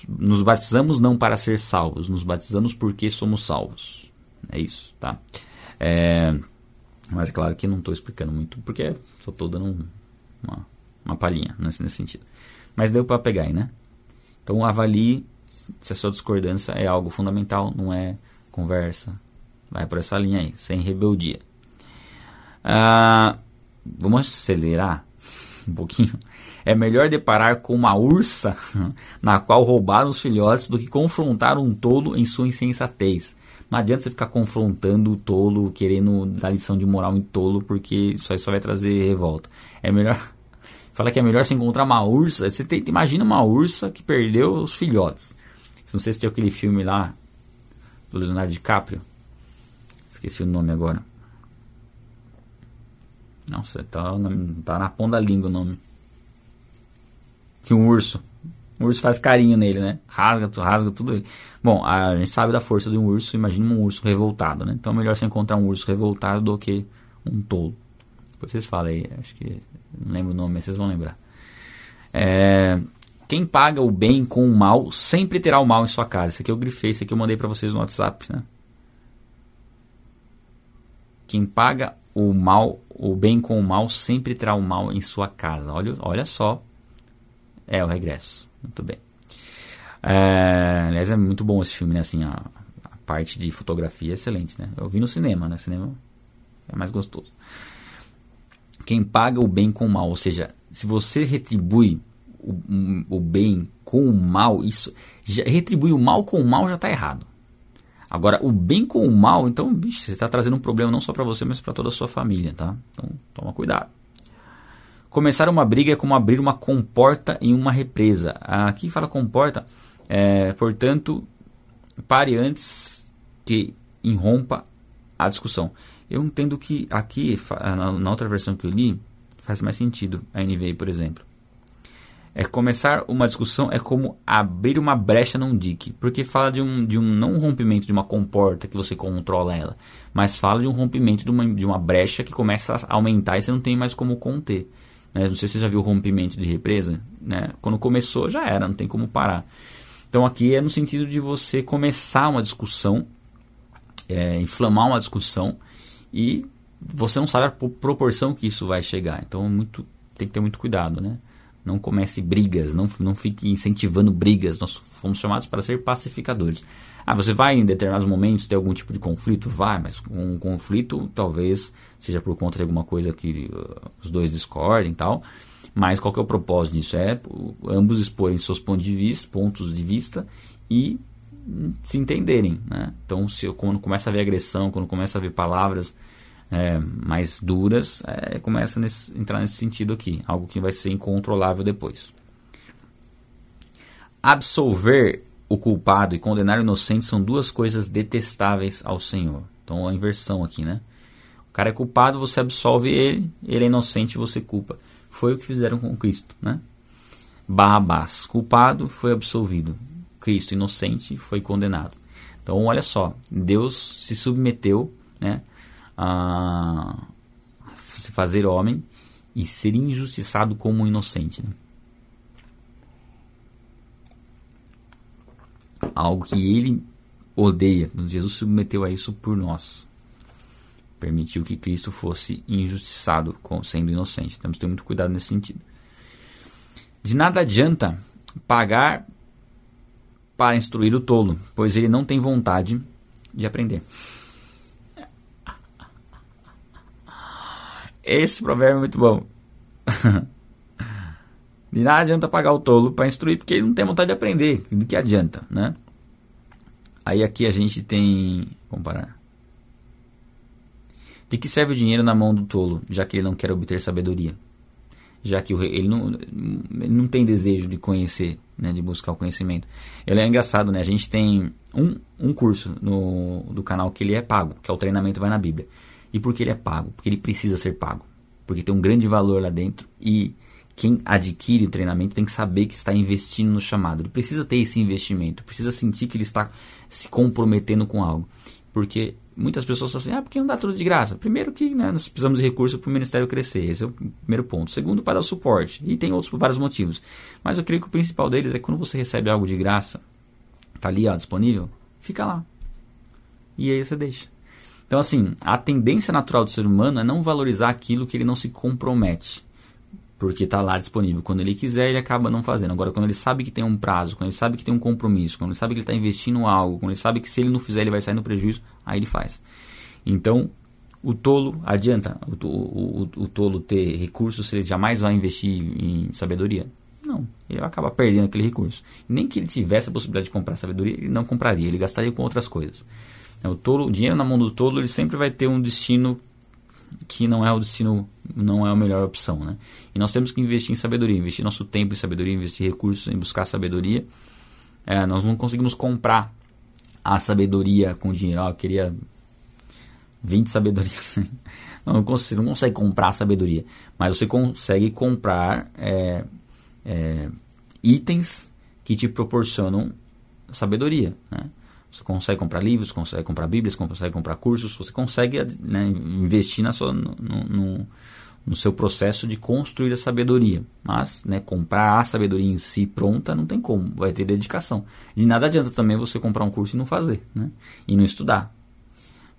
nos batizamos não para ser salvos, nos batizamos porque somos salvos. É isso, tá? É, mas é claro que não estou explicando muito, porque só estou dando um, uma, uma palhinha nesse, nesse sentido. Mas deu para pegar aí, né? Então avalie se a sua discordância é algo fundamental, não é conversa. Vai por essa linha aí, sem rebeldia. Ah, vamos acelerar um pouquinho. É melhor deparar com uma ursa na qual roubaram os filhotes do que confrontar um tolo em sua insensatez. Não adianta você ficar confrontando o tolo, querendo dar lição de moral em tolo, porque isso só vai trazer revolta. É melhor. Fala que é melhor você encontrar uma ursa. Você tem, imagina uma ursa que perdeu os filhotes. Não sei se tem aquele filme lá do Leonardo DiCaprio. Esqueci o nome agora. Nossa, tá na, tá na ponta da língua o nome. Que um urso. O urso faz carinho nele, né? Rasga, rasga tudo ele. Bom, a gente sabe da força de um urso, imagina um urso revoltado, né? Então é melhor você encontrar um urso revoltado do que um tolo. Depois vocês falam aí, acho que não lembro o nome, mas vocês vão lembrar. É, quem paga o bem com o mal sempre terá o mal em sua casa. Isso aqui eu grifei, isso aqui eu mandei para vocês no WhatsApp, né? Quem paga o mal, o bem com o mal sempre terá o mal em sua casa. Olha, olha só. É o regresso. Muito bem. É, aliás, é muito bom esse filme, né? Assim, a, a, parte de fotografia é excelente, né? Eu vi no cinema, né? Cinema é mais gostoso. Quem paga o bem com o mal, ou seja, se você retribui o, o bem com o mal, isso já, retribui o mal com o mal já está errado. Agora, o bem com o mal, então, bicho, você está trazendo um problema não só para você, mas para toda a sua família, tá? Então, toma cuidado. Começar uma briga é como abrir uma comporta em uma represa. Aqui fala comporta, é, portanto, pare antes que irrompa a discussão. Eu entendo que aqui, na outra versão que eu li, faz mais sentido a NVI, por exemplo. É começar uma discussão é como abrir uma brecha num dique, porque fala de um, de um não rompimento de uma comporta que você controla ela, mas fala de um rompimento de uma, de uma brecha que começa a aumentar e você não tem mais como conter. Né? Não sei se você já viu o rompimento de represa. Né? Quando começou, já era, não tem como parar. Então aqui é no sentido de você começar uma discussão, é, inflamar uma discussão e você não sabe a proporção que isso vai chegar. Então muito, tem que ter muito cuidado, né? Não comece brigas, não, não fique incentivando brigas. Nós fomos chamados para ser pacificadores. Ah, você vai em determinados momentos ter algum tipo de conflito? Vai, mas um conflito talvez seja por conta de alguma coisa que uh, os dois discordem e tal. Mas qual que é o propósito disso? É ambos exporem seus pontos de vista, pontos de vista e hum, se entenderem. Né? Então, se quando começa a ver agressão, quando começa a ver palavras é, mais duras, é, começa a entrar nesse sentido aqui, algo que vai ser incontrolável depois. Absolver o culpado e condenar o inocente são duas coisas detestáveis ao Senhor. Então a inversão aqui, né? O cara é culpado, você absolve ele, ele é inocente, você culpa. Foi o que fizeram com Cristo, né? Barrabás, culpado, foi absolvido. Cristo, inocente, foi condenado. Então olha só, Deus se submeteu, né? A se fazer homem e ser injustiçado como inocente. Né? algo que ele odeia. Jesus submeteu a isso por nós. Permitiu que Cristo fosse injustiçado, sendo inocente. Temos que ter muito cuidado nesse sentido. De nada adianta pagar para instruir o tolo, pois ele não tem vontade de aprender. Esse provérbio é muito bom. De nada adianta pagar o tolo para instruir, porque ele não tem vontade de aprender. Do que adianta, né? Aí aqui a gente tem. Vamos parar. De que serve o dinheiro na mão do tolo, já que ele não quer obter sabedoria? Já que ele não, ele não tem desejo de conhecer, né, de buscar o conhecimento. Ele é engraçado, né? A gente tem um, um curso no, do canal que ele é pago, que é o treinamento vai na Bíblia. E por que ele é pago? Porque ele precisa ser pago. Porque tem um grande valor lá dentro e quem adquire o treinamento tem que saber que está investindo no chamado. Ele precisa ter esse investimento, precisa sentir que ele está se comprometendo com algo. Porque muitas pessoas falam assim, ah, porque não dá tudo de graça? Primeiro que né, nós precisamos de recursos para o ministério crescer, esse é o primeiro ponto. Segundo, para dar suporte. E tem outros por vários motivos. Mas eu creio que o principal deles é que quando você recebe algo de graça, está ali ó, disponível, fica lá. E aí você deixa. Então, assim, a tendência natural do ser humano é não valorizar aquilo que ele não se compromete. Porque está lá disponível. Quando ele quiser, ele acaba não fazendo. Agora, quando ele sabe que tem um prazo, quando ele sabe que tem um compromisso, quando ele sabe que ele está investindo algo, quando ele sabe que se ele não fizer, ele vai sair no prejuízo, aí ele faz. Então, o tolo, adianta o, o, o, tolo ter recursos se ele jamais vai investir em sabedoria? Não, ele vai acabar perdendo aquele recurso. Nem que ele tivesse a possibilidade de comprar sabedoria, ele não compraria, ele gastaria com outras coisas. O, tolo, o dinheiro na mão do tolo, ele sempre vai ter um destino que não é o destino, não é a melhor opção, né? E nós temos que investir em sabedoria, investir nosso tempo em sabedoria, investir recursos em buscar sabedoria. É, nós não conseguimos comprar a sabedoria com dinheiro. Ah, eu queria 20 sabedorias. não, não não consegue comprar sabedoria, mas você consegue comprar é, é, itens que te proporcionam sabedoria, né? Você consegue comprar livros, consegue comprar bíblias, consegue comprar cursos, você consegue né, investir na sua, no, no, no, seu processo de construir a sabedoria. Mas né, comprar a sabedoria em si pronta não tem como, vai ter dedicação. De nada adianta também você comprar um curso e não fazer, né, e não estudar.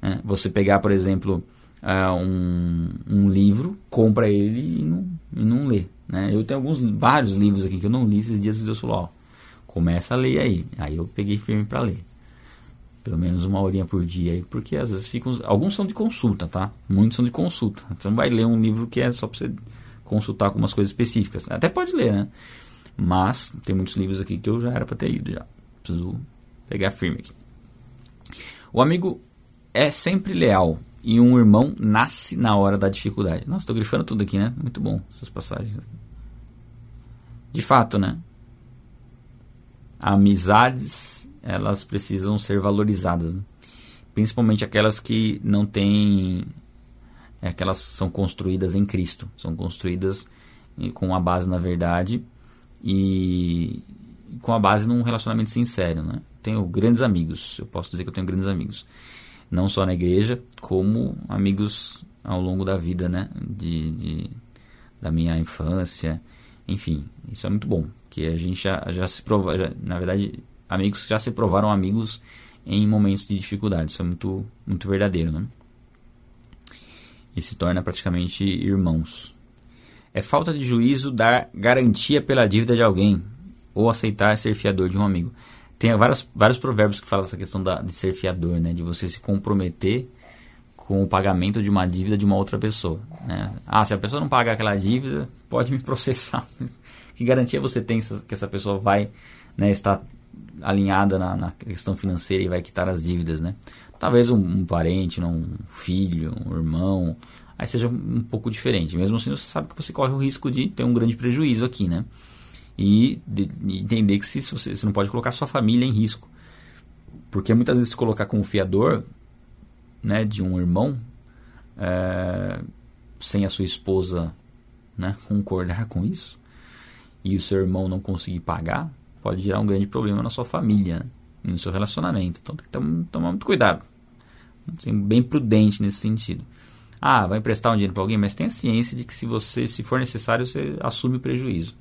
Né? Você pegar, por exemplo, uh, um, um, livro, compra ele e não, e não lê. Né? Eu tenho alguns, vários livros aqui que eu não li esses dias e Deus falou, ó, começa a ler aí. Aí eu peguei firme para ler pelo menos uma horinha por dia aí, porque às vezes ficam. Alguns são de consulta, tá? Muitos são de consulta. Você não vai ler um livro que é só para você consultar algumas coisas específicas. Até pode ler, né? Mas tem muitos livros aqui que eu já era para ter lido já. Preciso pegar firme aqui. O amigo é sempre leal e um irmão nasce na hora da dificuldade. Nossa, estou grifando tudo aqui, né? Muito bom essas passagens. De fato, né? Amizades elas precisam ser valorizadas, né? principalmente aquelas que não têm, é, aquelas são construídas em Cristo, são construídas com a base na verdade e com a base num relacionamento sincero, né? Tenho grandes amigos, eu posso dizer que eu tenho grandes amigos, não só na igreja, como amigos ao longo da vida, né? De, de da minha infância, enfim, isso é muito bom, que a gente já, já se prova, já, na verdade amigos que já se provaram amigos em momentos de dificuldade. Isso é muito, muito verdadeiro, né? E se torna praticamente irmãos. É falta de juízo dar garantia pela dívida de alguém ou aceitar ser fiador de um amigo. Tem vários, vários provérbios que falam essa questão da, de ser fiador, né? De você se comprometer com o pagamento de uma dívida de uma outra pessoa. Né? Ah, se a pessoa não pagar aquela dívida, pode me processar. que garantia você tem que essa pessoa vai né, estar alinhada na, na, questão financeira e vai quitar as dívidas, né? Talvez um, um parente, um filho, um irmão, aí seja um pouco diferente. Mesmo assim, você sabe que você corre o risco de ter um grande prejuízo aqui, né? E de, de entender que se, se você, você, não pode colocar sua família em risco. Porque muitas vezes se colocar como fiador né, de um irmão, é, sem a sua esposa né, concordar com isso, e o seu irmão não conseguir pagar, pode gerar um grande problema na sua família, né? no seu relacionamento. Então tem que tomar muito cuidado. Ser bem prudente nesse sentido. Ah, vai emprestar um dinheiro para alguém, mas tenha ciência de que se você, se for necessário, você assume o prejuízo.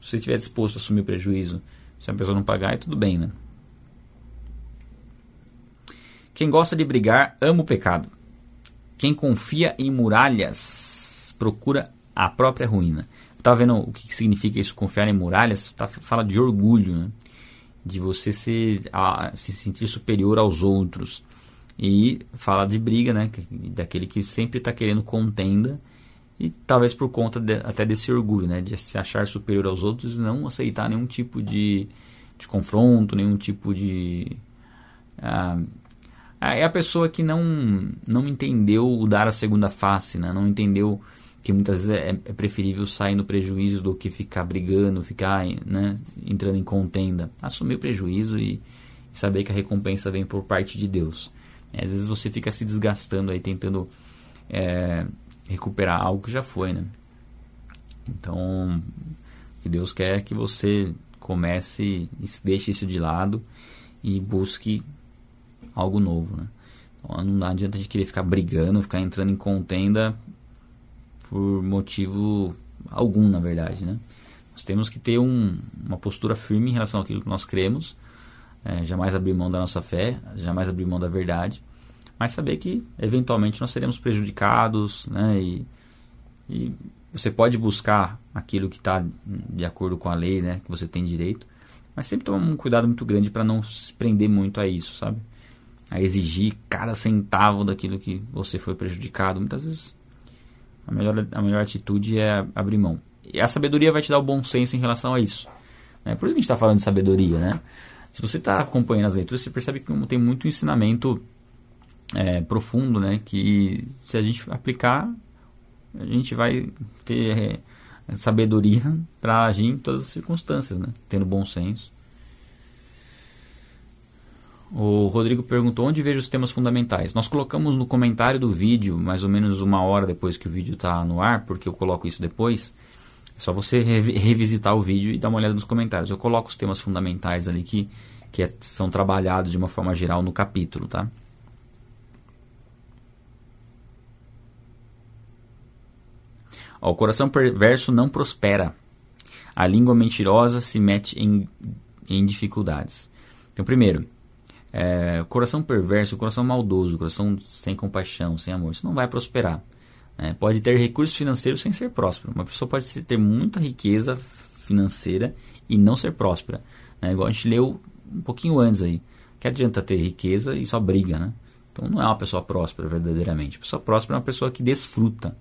Se você estiver disposto a assumir o prejuízo, se a pessoa não pagar, é tudo bem, né? Quem gosta de brigar ama o pecado. Quem confia em muralhas procura a própria ruína tá vendo o que significa isso, confiar em muralhas? Tá, fala de orgulho, né? de você ser, a, se sentir superior aos outros. E fala de briga, né? daquele que sempre está querendo contenda e talvez por conta de, até desse orgulho, né? de se achar superior aos outros e não aceitar nenhum tipo de, de confronto, nenhum tipo de. Ah, é a pessoa que não, não entendeu o dar a segunda face, né? não entendeu que muitas vezes é, é, preferível sair no prejuízo do que ficar brigando, ficar né, entrando em contenda. Assumir o prejuízo e, e saber que a recompensa vem por parte de Deus. às vezes você fica se desgastando aí tentando é, recuperar algo que já foi, né? Então, que Deus quer que você comece deixe isso de lado e busque algo novo, né? Então, não adianta a gente querer ficar brigando, ficar entrando em contenda por motivo algum, na verdade, né? Nós temos que ter um, uma postura firme em relação àquilo que nós cremos, é, jamais abrir mão da nossa fé, jamais abrir mão da verdade, mas saber que eventualmente nós seremos prejudicados, né? E, e você pode buscar aquilo que está de acordo com a lei, né? Que você tem direito, mas sempre tomar um cuidado muito grande para não se prender muito a isso, sabe? A exigir cada centavo daquilo que você foi prejudicado. Muitas vezes a melhor, a melhor atitude é abrir mão. E a sabedoria vai te dar o bom senso em relação a isso. Né? Por isso que a gente está falando de sabedoria, né? Se você está acompanhando as leituras, você percebe que tem muito ensinamento é, profundo, né? Que se a gente aplicar, a gente vai ter é, sabedoria para agir em todas as circunstâncias, né? Tendo bom senso. O Rodrigo perguntou onde vejo os temas fundamentais. Nós colocamos no comentário do vídeo, mais ou menos uma hora depois que o vídeo está no ar, porque eu coloco isso depois. É só você revisitar o vídeo e dar uma olhada nos comentários. Eu coloco os temas fundamentais ali que, que é, são trabalhados de uma forma geral no capítulo, tá? Ó, o coração perverso não prospera. A língua mentirosa se mete em, em dificuldades. Então, primeiro, é, coração perverso, coração maldoso, coração sem compaixão, sem amor, isso não vai prosperar. É, pode ter recursos financeiros sem ser próspero. Uma pessoa pode ter muita riqueza financeira e não ser próspera. Né? Igual a gente leu um pouquinho antes aí. Que adianta ter riqueza e só briga, né? Então não é uma pessoa próspera verdadeiramente. A pessoa próspera é uma pessoa que desfruta.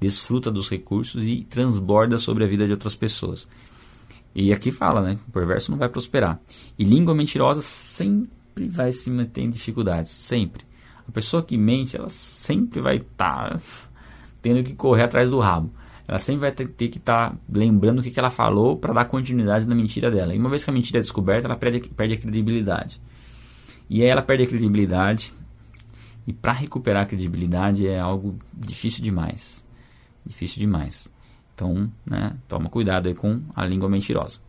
Desfruta dos recursos e transborda sobre a vida de outras pessoas. E aqui fala, né? O perverso não vai prosperar. E língua mentirosa sempre vai se manter em dificuldades. Sempre. A pessoa que mente, ela sempre vai estar tá tendo que correr atrás do rabo. Ela sempre vai ter, ter que estar tá lembrando o que, que ela falou para dar continuidade na mentira dela. E uma vez que a mentira é descoberta, ela perde, perde a credibilidade. E aí ela perde a credibilidade. E para recuperar a credibilidade é algo difícil demais. Difícil demais. Então, né, toma cuidado aí com a língua mentirosa.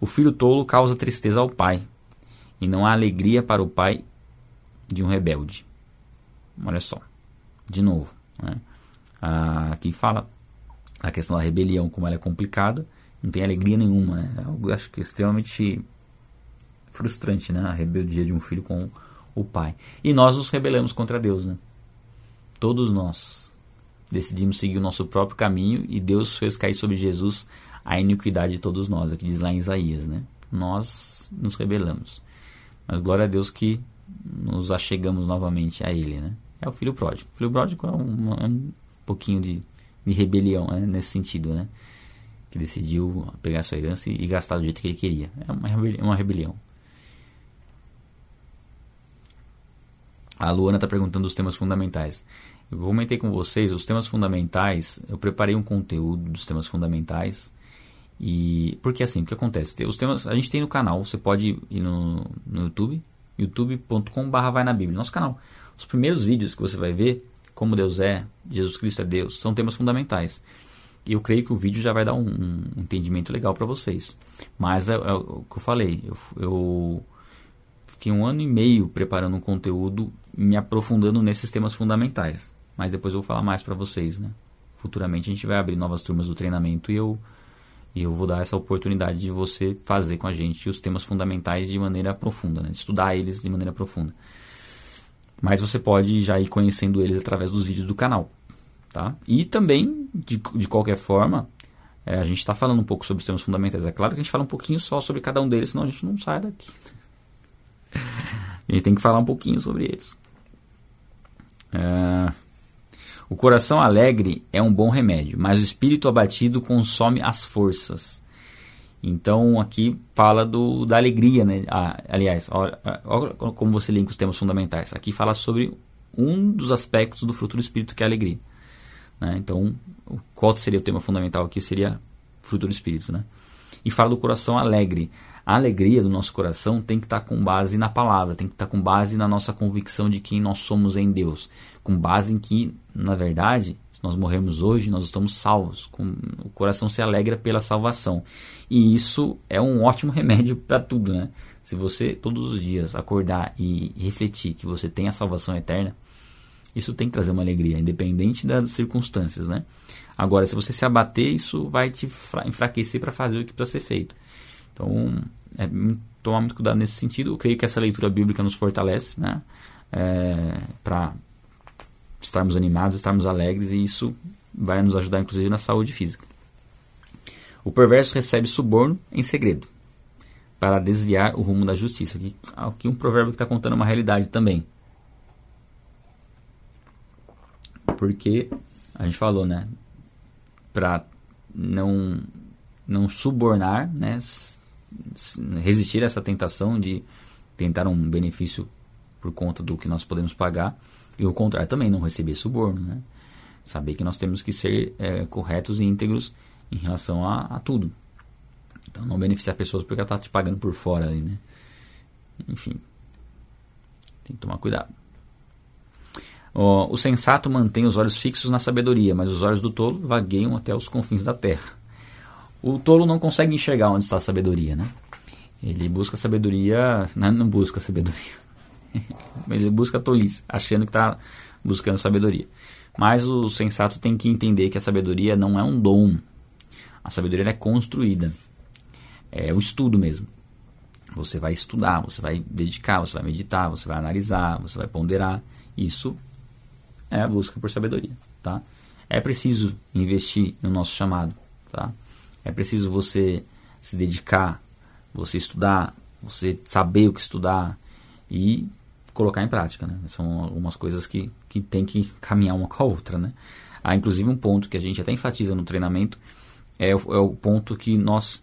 O filho tolo causa tristeza ao pai, e não há alegria para o pai de um rebelde. Olha só, de novo. Né? Ah, aqui fala a questão da rebelião, como ela é complicada, não tem alegria nenhuma. Né? É algo acho que extremamente frustrante, né? A rebeldia de um filho com o pai. E nós nos rebelamos contra Deus, né? Todos nós decidimos seguir o nosso próprio caminho e Deus fez cair sobre Jesus a iniquidade de todos nós, aqui diz lá em Isaías, né? Nós nos rebelamos. Mas glória a Deus que nos achegamos novamente a Ele, né? É o filho pródigo. O filho pródigo é um, é um pouquinho de, de rebelião né? nesse sentido, né? Que decidiu pegar sua herança e, gastar do jeito que ele queria. É uma rebelião. Uma rebelião. A Luana está perguntando os temas fundamentais. Eu comentei com vocês os temas fundamentais. Eu preparei um conteúdo dos temas fundamentais. E porque assim, o que acontece? Os temas a gente tem no canal. Você pode ir no, no YouTube, youtube.com/barra vai na Bíblia, nosso canal. Os primeiros vídeos que você vai ver, como Deus é, Jesus Cristo é Deus, são temas fundamentais. E eu creio que o vídeo já vai dar um, um entendimento legal para vocês. Mas é, é, o que eu falei, eu, eu fiquei um ano e meio preparando um conteúdo, me aprofundando nesses temas fundamentais. Mas depois eu vou falar mais para vocês, né? Futuramente a gente vai abrir novas turmas do treinamento e eu, e eu vou dar essa oportunidade de você fazer com a gente os temas fundamentais de maneira profunda, né? estudar eles de maneira profunda. Mas você pode já ir conhecendo eles através dos vídeos do canal. Tá? E também, de, de qualquer forma, é, a gente está falando um pouco sobre os temas fundamentais. É claro que a gente fala um pouquinho só sobre cada um deles, senão a gente não sai daqui. a gente tem que falar um pouquinho sobre eles. É, o coração alegre é um bom remédio, mas o espírito abatido consome as forças. Então aqui fala do, da alegria, né? Ah, aliás, olha, como você linka os temas fundamentais. Aqui fala sobre um dos aspectos do fruto do Espírito que é a alegria. Né? Então, qual seria o tema fundamental aqui? Seria fruto do Espírito, né? E fala do coração alegre. A alegria do nosso coração tem que estar com base na palavra, tem que estar com base na nossa convicção de quem nós somos em Deus, com base em que, na verdade, se nós morrermos hoje, nós estamos salvos. Com, o coração se alegra pela salvação. E isso é um ótimo remédio para tudo, né? Se você todos os dias acordar e refletir que você tem a salvação eterna, isso tem que trazer uma alegria, independente das circunstâncias, né? Agora, se você se abater, isso vai te enfraquecer para fazer o que precisa ser feito. Então, é tomar muito cuidado nesse sentido. Eu creio que essa leitura bíblica nos fortalece, né? é, para estarmos animados, estarmos alegres e isso vai nos ajudar inclusive na saúde física. O perverso recebe suborno em segredo para desviar o rumo da justiça. Aqui, aqui um provérbio que está contando uma realidade também. Porque a gente falou, né? Para não, não subornar, né? resistir a essa tentação de tentar um benefício por conta do que nós podemos pagar. E o contrário também, não receber suborno, né? Saber que nós temos que ser é, corretos e íntegros em relação a, a, tudo. Então não beneficiar pessoas porque ela está te pagando por fora ali, né? Enfim. Tem que tomar cuidado. O, sensato mantém os olhos fixos na sabedoria, mas os olhos do tolo vagueiam até os confins da terra. O tolo não consegue enxergar onde está a sabedoria, né? Ele busca sabedoria, não, não busca sabedoria. Ele busca tolice, achando que está buscando sabedoria. Mas o sensato tem que entender que a sabedoria não é um dom. A sabedoria é construída. É o estudo mesmo. Você vai estudar, você vai dedicar, você vai meditar, você vai analisar, você vai ponderar. Isso é a busca por sabedoria, tá? É preciso investir no nosso chamado, tá? É preciso você se dedicar, você estudar, você saber o que estudar e colocar em prática. Né? São algumas coisas que, que tem que caminhar uma com a outra. Né? Há inclusive um ponto que a gente até enfatiza no treinamento, é o, é o ponto que nós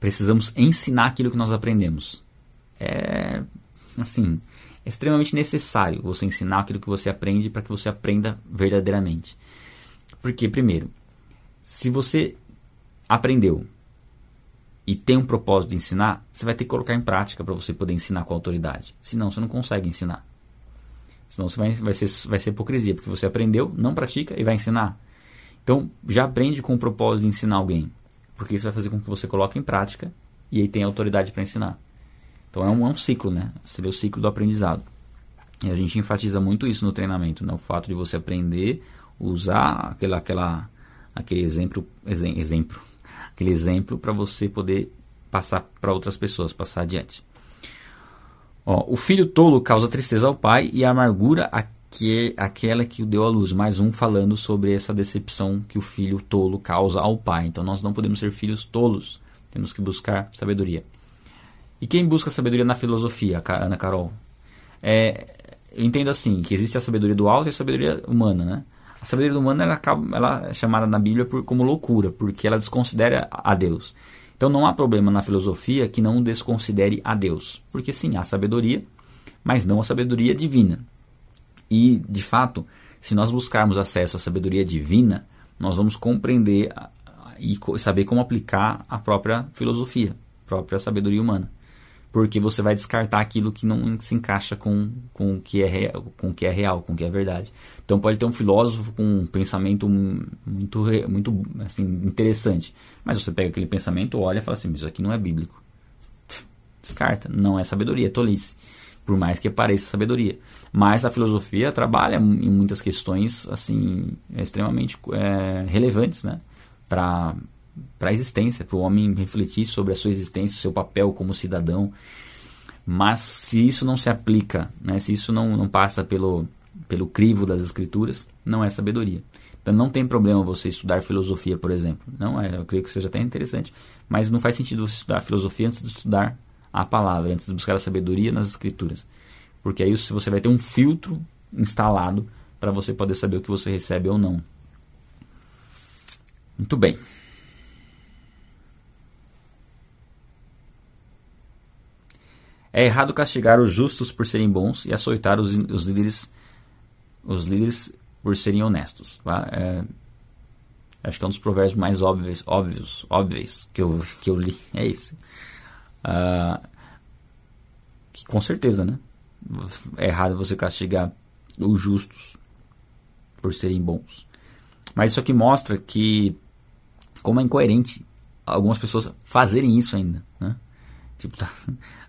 precisamos ensinar aquilo que nós aprendemos. É assim, é extremamente necessário você ensinar aquilo que você aprende para que você aprenda verdadeiramente. Porque, primeiro, se você aprendeu e tem um propósito de ensinar, você vai ter que colocar em prática para você poder ensinar com autoridade. Senão você não consegue ensinar. Senão você vai, vai, ser, vai ser hipocrisia, porque você aprendeu, não pratica e vai ensinar. Então, já aprende com o propósito de ensinar alguém. Porque isso vai fazer com que você coloque em prática e aí tenha autoridade para ensinar. Então é um, é um ciclo, né? Seria o ciclo do aprendizado. E a gente enfatiza muito isso no treinamento, né? O fato de você aprender, usar aquela, aquela, aquele exemplo, exemplo aquele exemplo para você poder passar para outras pessoas, passar adiante. Ó, o filho tolo causa tristeza ao pai e amargura que, aquela que o deu à luz. Mais um falando sobre essa decepção que o filho tolo causa ao pai. Então nós não podemos ser filhos tolos, temos que buscar sabedoria. E quem busca sabedoria na filosofia, Ana Carol? É, eu entendo assim, que existe a sabedoria do alto e a sabedoria humana, né? A sabedoria humana ela, ela é chamada na Bíblia por, como loucura, porque ela desconsidera a Deus. Então não há problema na filosofia que não desconsidere a Deus. Porque sim, há sabedoria, mas não a sabedoria divina. E, de fato, se nós buscarmos acesso à sabedoria divina, nós vamos compreender e saber como aplicar a própria filosofia, a própria sabedoria humana porque você vai descartar aquilo que não se encaixa com, com, o, que é real, com o que é real, com o que é verdade. Então pode ter um filósofo com um pensamento muito, muito assim, interessante, mas você pega aquele pensamento, olha e fala assim, isso aqui não é bíblico. Descarta, não é sabedoria, é tolice, por mais que pareça sabedoria. Mas a filosofia trabalha em muitas questões assim extremamente é, relevantes, né, para para a existência, para o homem refletir sobre a sua existência, o seu papel como cidadão. Mas se isso não se aplica, né, se isso não, não passa pelo, pelo crivo das escrituras, não é sabedoria. Então não tem problema você estudar filosofia, por exemplo. Não é, eu creio que seja até interessante, mas não faz sentido você estudar filosofia antes de estudar a palavra, antes de buscar a sabedoria nas escrituras. Porque aí você vai ter um filtro instalado para você poder saber o que você recebe ou não. Muito bem. É errado castigar os justos por serem bons e açoitar os, os líderes os líderes por serem honestos. Tá? É, acho que é um dos provérbios mais óbvios, óbvios, óbvios que eu, que eu li. É esse. Uh, que com certeza, né? É errado você castigar os justos por serem bons. Mas isso aqui mostra que como é incoerente algumas pessoas fazerem isso ainda, né? Tipo, tá,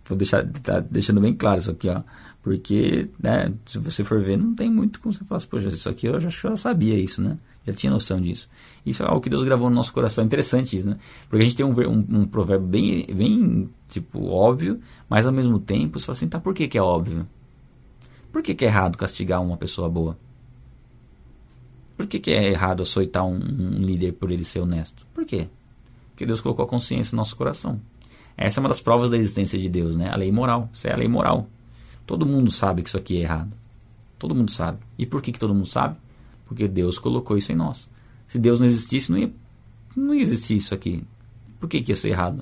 Vou deixar tá deixando bem claro isso aqui, ó. Porque, né, se você for ver, não tem muito como você falar assim, poxa, isso aqui eu já, já sabia isso, né? Já tinha noção disso. Isso é algo que Deus gravou no nosso coração. Interessante isso, né? Porque a gente tem um, um, um provérbio bem, bem, tipo, óbvio, mas ao mesmo tempo você fala assim, tá, por que que é óbvio? Por que, que é errado castigar uma pessoa boa? Por que, que é errado açoitar um, um líder por ele ser honesto? Por quê? Porque Deus colocou a consciência no nosso coração. Essa é uma das provas da existência de Deus, né? A lei moral. Isso é a lei moral. Todo mundo sabe que isso aqui é errado. Todo mundo sabe. E por que, que todo mundo sabe? Porque Deus colocou isso em nós. Se Deus não existisse, não ia, não ia existir isso aqui. Por que, que ia ser errado?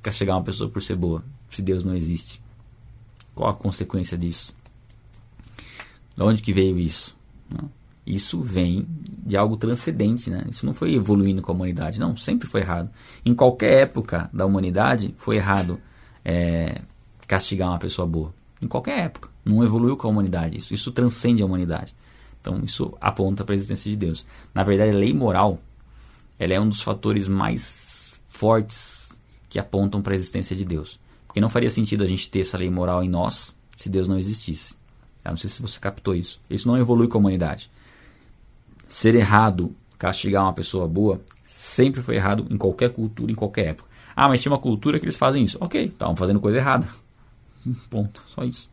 Castigar uma pessoa por ser boa, se Deus não existe. Qual a consequência disso? De onde que veio isso? Isso vem de algo transcendente, né? Isso não foi evoluindo com a humanidade, não. Sempre foi errado. Em qualquer época da humanidade foi errado é, castigar uma pessoa boa. Em qualquer época. Não evoluiu com a humanidade. Isso, isso transcende a humanidade. Então isso aponta para a existência de Deus. Na verdade, a lei moral ela é um dos fatores mais fortes que apontam para a existência de Deus. Porque não faria sentido a gente ter essa lei moral em nós se Deus não existisse. Eu não sei se você captou isso. Isso não evolui com a humanidade. Ser errado castigar uma pessoa boa sempre foi errado em qualquer cultura, em qualquer época. Ah, mas tinha uma cultura que eles fazem isso. Ok, estavam fazendo coisa errada. Ponto. Só isso.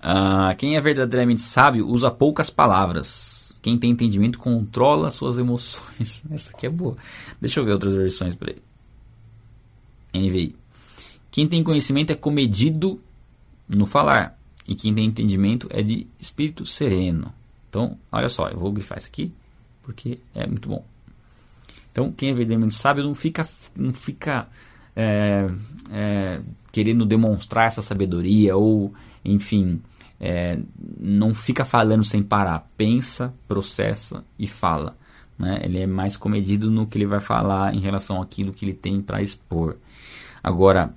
Ah, quem é verdadeiramente sábio usa poucas palavras. Quem tem entendimento controla suas emoções. Essa aqui é boa. Deixa eu ver outras versões por aí. NVI. Quem tem conhecimento é comedido no falar. E quem tem entendimento é de espírito sereno. Então, olha só, eu vou grifar isso aqui porque é muito bom. Então, quem é verdadeiramente sábio não fica, não fica é, é, querendo demonstrar essa sabedoria ou, enfim, é, não fica falando sem parar. Pensa, processa e fala. Né? Ele é mais comedido no que ele vai falar em relação àquilo que ele tem para expor. Agora,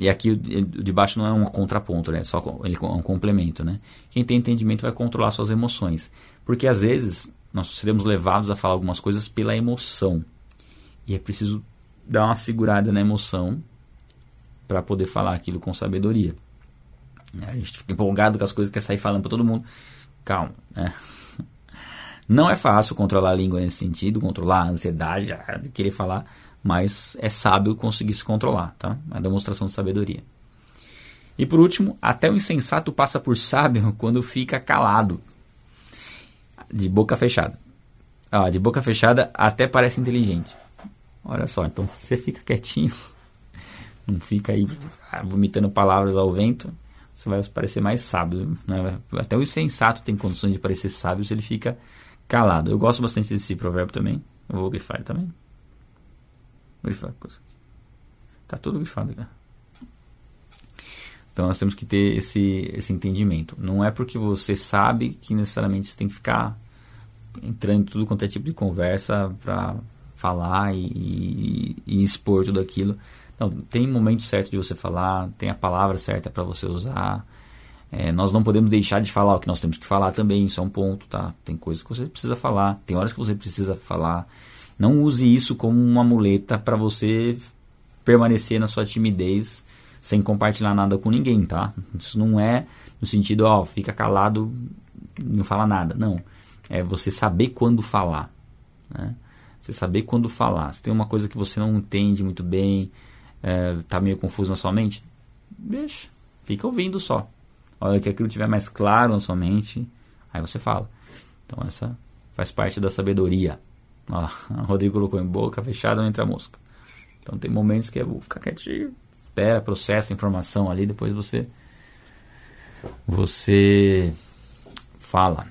e aqui o de baixo não é um contraponto, né? Só ele é um complemento, né? Quem tem entendimento vai controlar suas emoções, porque às vezes nós seremos levados a falar algumas coisas pela emoção e é preciso dar uma segurada na emoção para poder falar aquilo com sabedoria. A gente fica empolgado com as coisas, quer sair falando para todo mundo. Calma, né? Não é fácil controlar a língua nesse sentido, controlar a ansiedade de querer falar mas é sábio conseguir se controlar, tá? É uma demonstração de sabedoria. E por último, até o insensato passa por sábio quando fica calado, de boca fechada. Ah, de boca fechada até parece inteligente. Olha só, então se você fica quietinho, não fica aí vomitando palavras ao vento, você vai parecer mais sábio. Né? Até o insensato tem condições de parecer sábio se ele fica calado. Eu gosto bastante desse provérbio também. Eu vou grifar também. Grifar. Tá tudo grifado. Então nós temos que ter esse, esse entendimento. Não é porque você sabe que necessariamente você tem que ficar entrando em tudo quanto é tipo de conversa para falar e, e, e, expor tudo aquilo. Não, tem momento certo de você falar, tem a palavra certa para você usar. É, nós não podemos deixar de falar o que nós temos que falar também, isso é um ponto, tá? Tem coisas que você precisa falar, tem horas que você precisa falar. Não use isso como uma muleta para você permanecer na sua timidez sem compartilhar nada com ninguém, tá? Isso não é no sentido, ó, fica calado, não fala nada. Não. É você saber quando falar. Né? Você saber quando falar. Se tem uma coisa que você não entende muito bem, é, tá meio confuso na sua mente, deixa. Fica ouvindo só. Olha que aquilo estiver mais claro na sua mente, aí você fala. Então essa faz parte da sabedoria. Ó, o Rodrigo colocou em boca fechada, não entra mosca. Então tem momentos que é ficar quietinho, espera, processa a informação ali, depois você você fala.